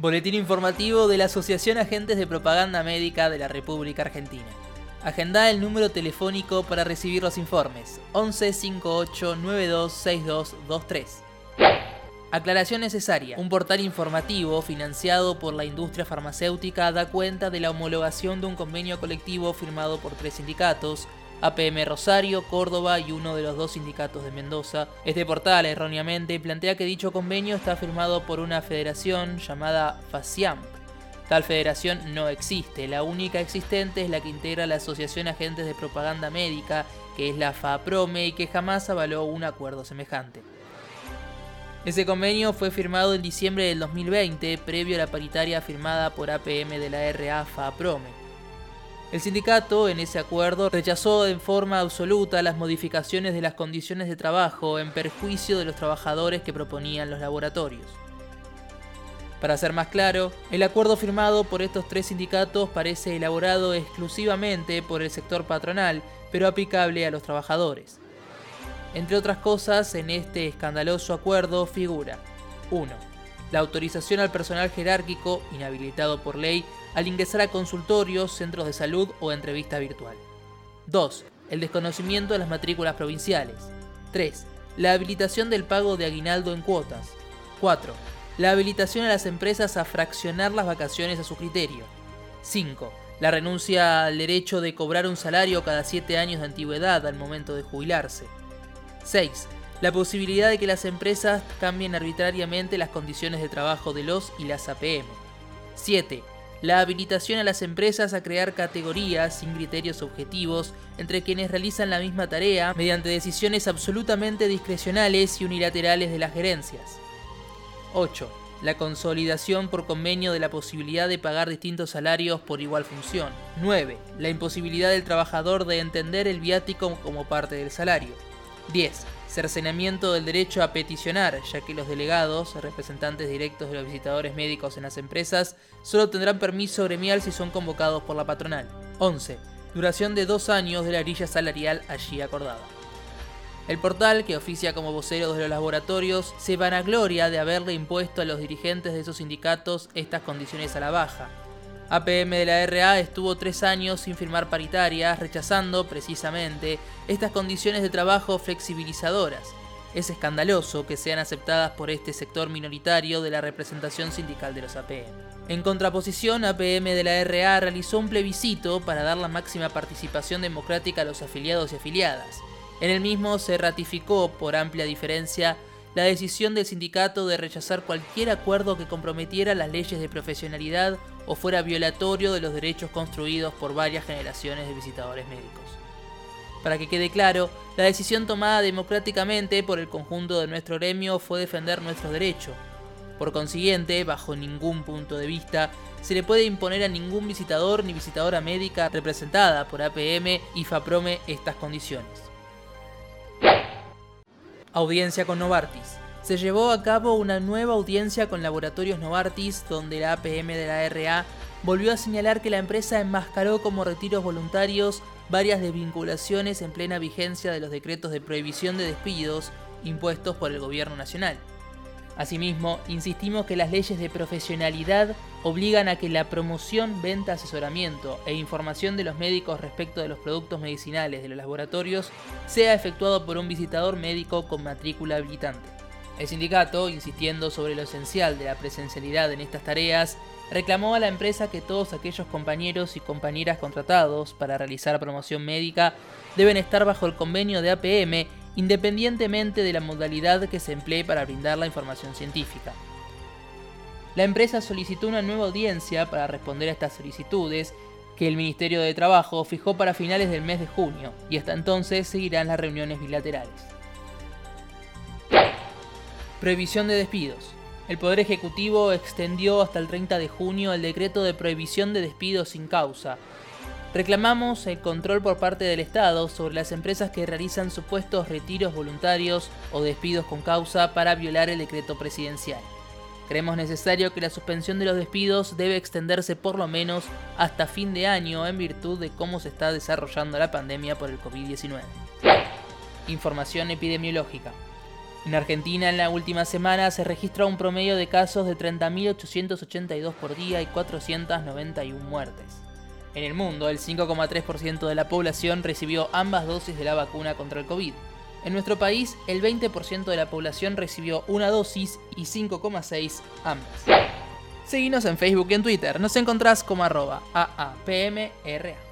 Boletín informativo de la Asociación Agentes de Propaganda Médica de la República Argentina. Agenda el número telefónico para recibir los informes 11 58 92 6223. Aclaración necesaria. Un portal informativo financiado por la industria farmacéutica da cuenta de la homologación de un convenio colectivo firmado por tres sindicatos, APM Rosario, Córdoba y uno de los dos sindicatos de Mendoza. Este portal erróneamente plantea que dicho convenio está firmado por una federación llamada FACIAMP. Tal federación no existe, la única existente es la que integra la Asociación Agentes de Propaganda Médica, que es la FAPROME y que jamás avaló un acuerdo semejante. Ese convenio fue firmado en diciembre del 2020, previo a la paritaria firmada por APM de la RA FAPROME. El sindicato, en ese acuerdo, rechazó en forma absoluta las modificaciones de las condiciones de trabajo en perjuicio de los trabajadores que proponían los laboratorios. Para ser más claro, el acuerdo firmado por estos tres sindicatos parece elaborado exclusivamente por el sector patronal, pero aplicable a los trabajadores. Entre otras cosas, en este escandaloso acuerdo figura 1. La autorización al personal jerárquico, inhabilitado por ley, al ingresar a consultorios, centros de salud o entrevista virtual. 2. El desconocimiento de las matrículas provinciales. 3. La habilitación del pago de aguinaldo en cuotas. 4. La habilitación a las empresas a fraccionar las vacaciones a su criterio. 5. La renuncia al derecho de cobrar un salario cada 7 años de antigüedad al momento de jubilarse. 6. La posibilidad de que las empresas cambien arbitrariamente las condiciones de trabajo de los y las APM. 7 la habilitación a las empresas a crear categorías sin criterios objetivos entre quienes realizan la misma tarea mediante decisiones absolutamente discrecionales y unilaterales de las gerencias. 8. La consolidación por convenio de la posibilidad de pagar distintos salarios por igual función. 9. La imposibilidad del trabajador de entender el viático como parte del salario. 10 cercenamiento del derecho a peticionar, ya que los delegados, representantes directos de los visitadores médicos en las empresas, solo tendrán permiso gremial si son convocados por la patronal. 11. Duración de dos años de la grilla salarial allí acordada. El portal, que oficia como vocero de los laboratorios, se vanagloria de haberle impuesto a los dirigentes de esos sindicatos estas condiciones a la baja, APM de la RA estuvo tres años sin firmar paritarias, rechazando precisamente estas condiciones de trabajo flexibilizadoras. Es escandaloso que sean aceptadas por este sector minoritario de la representación sindical de los APM. En contraposición, APM de la RA realizó un plebiscito para dar la máxima participación democrática a los afiliados y afiliadas. En el mismo se ratificó, por amplia diferencia, la decisión del sindicato de rechazar cualquier acuerdo que comprometiera las leyes de profesionalidad o fuera violatorio de los derechos construidos por varias generaciones de visitadores médicos. Para que quede claro, la decisión tomada democráticamente por el conjunto de nuestro gremio fue defender nuestro derecho. Por consiguiente, bajo ningún punto de vista, se le puede imponer a ningún visitador ni visitadora médica representada por APM y FAPROME estas condiciones. Audiencia con Novartis. Se llevó a cabo una nueva audiencia con Laboratorios Novartis donde la APM de la RA volvió a señalar que la empresa enmascaró como retiros voluntarios varias desvinculaciones en plena vigencia de los decretos de prohibición de despidos impuestos por el gobierno nacional. Asimismo, insistimos que las leyes de profesionalidad obligan a que la promoción, venta, asesoramiento e información de los médicos respecto de los productos medicinales de los laboratorios sea efectuado por un visitador médico con matrícula habilitante. El sindicato, insistiendo sobre lo esencial de la presencialidad en estas tareas, reclamó a la empresa que todos aquellos compañeros y compañeras contratados para realizar promoción médica deben estar bajo el convenio de APM independientemente de la modalidad que se emplee para brindar la información científica. La empresa solicitó una nueva audiencia para responder a estas solicitudes que el Ministerio de Trabajo fijó para finales del mes de junio y hasta entonces seguirán las reuniones bilaterales. Prohibición de despidos. El Poder Ejecutivo extendió hasta el 30 de junio el decreto de prohibición de despidos sin causa, Reclamamos el control por parte del Estado sobre las empresas que realizan supuestos retiros voluntarios o despidos con causa para violar el decreto presidencial. Creemos necesario que la suspensión de los despidos debe extenderse por lo menos hasta fin de año en virtud de cómo se está desarrollando la pandemia por el COVID-19. Información epidemiológica. En Argentina en la última semana se registra un promedio de casos de 30.882 por día y 491 muertes. En el mundo, el 5,3% de la población recibió ambas dosis de la vacuna contra el COVID. En nuestro país, el 20% de la población recibió una dosis y 5,6 ambas. Seguinos en Facebook y en Twitter. Nos encontrás como arroba AAPMRA.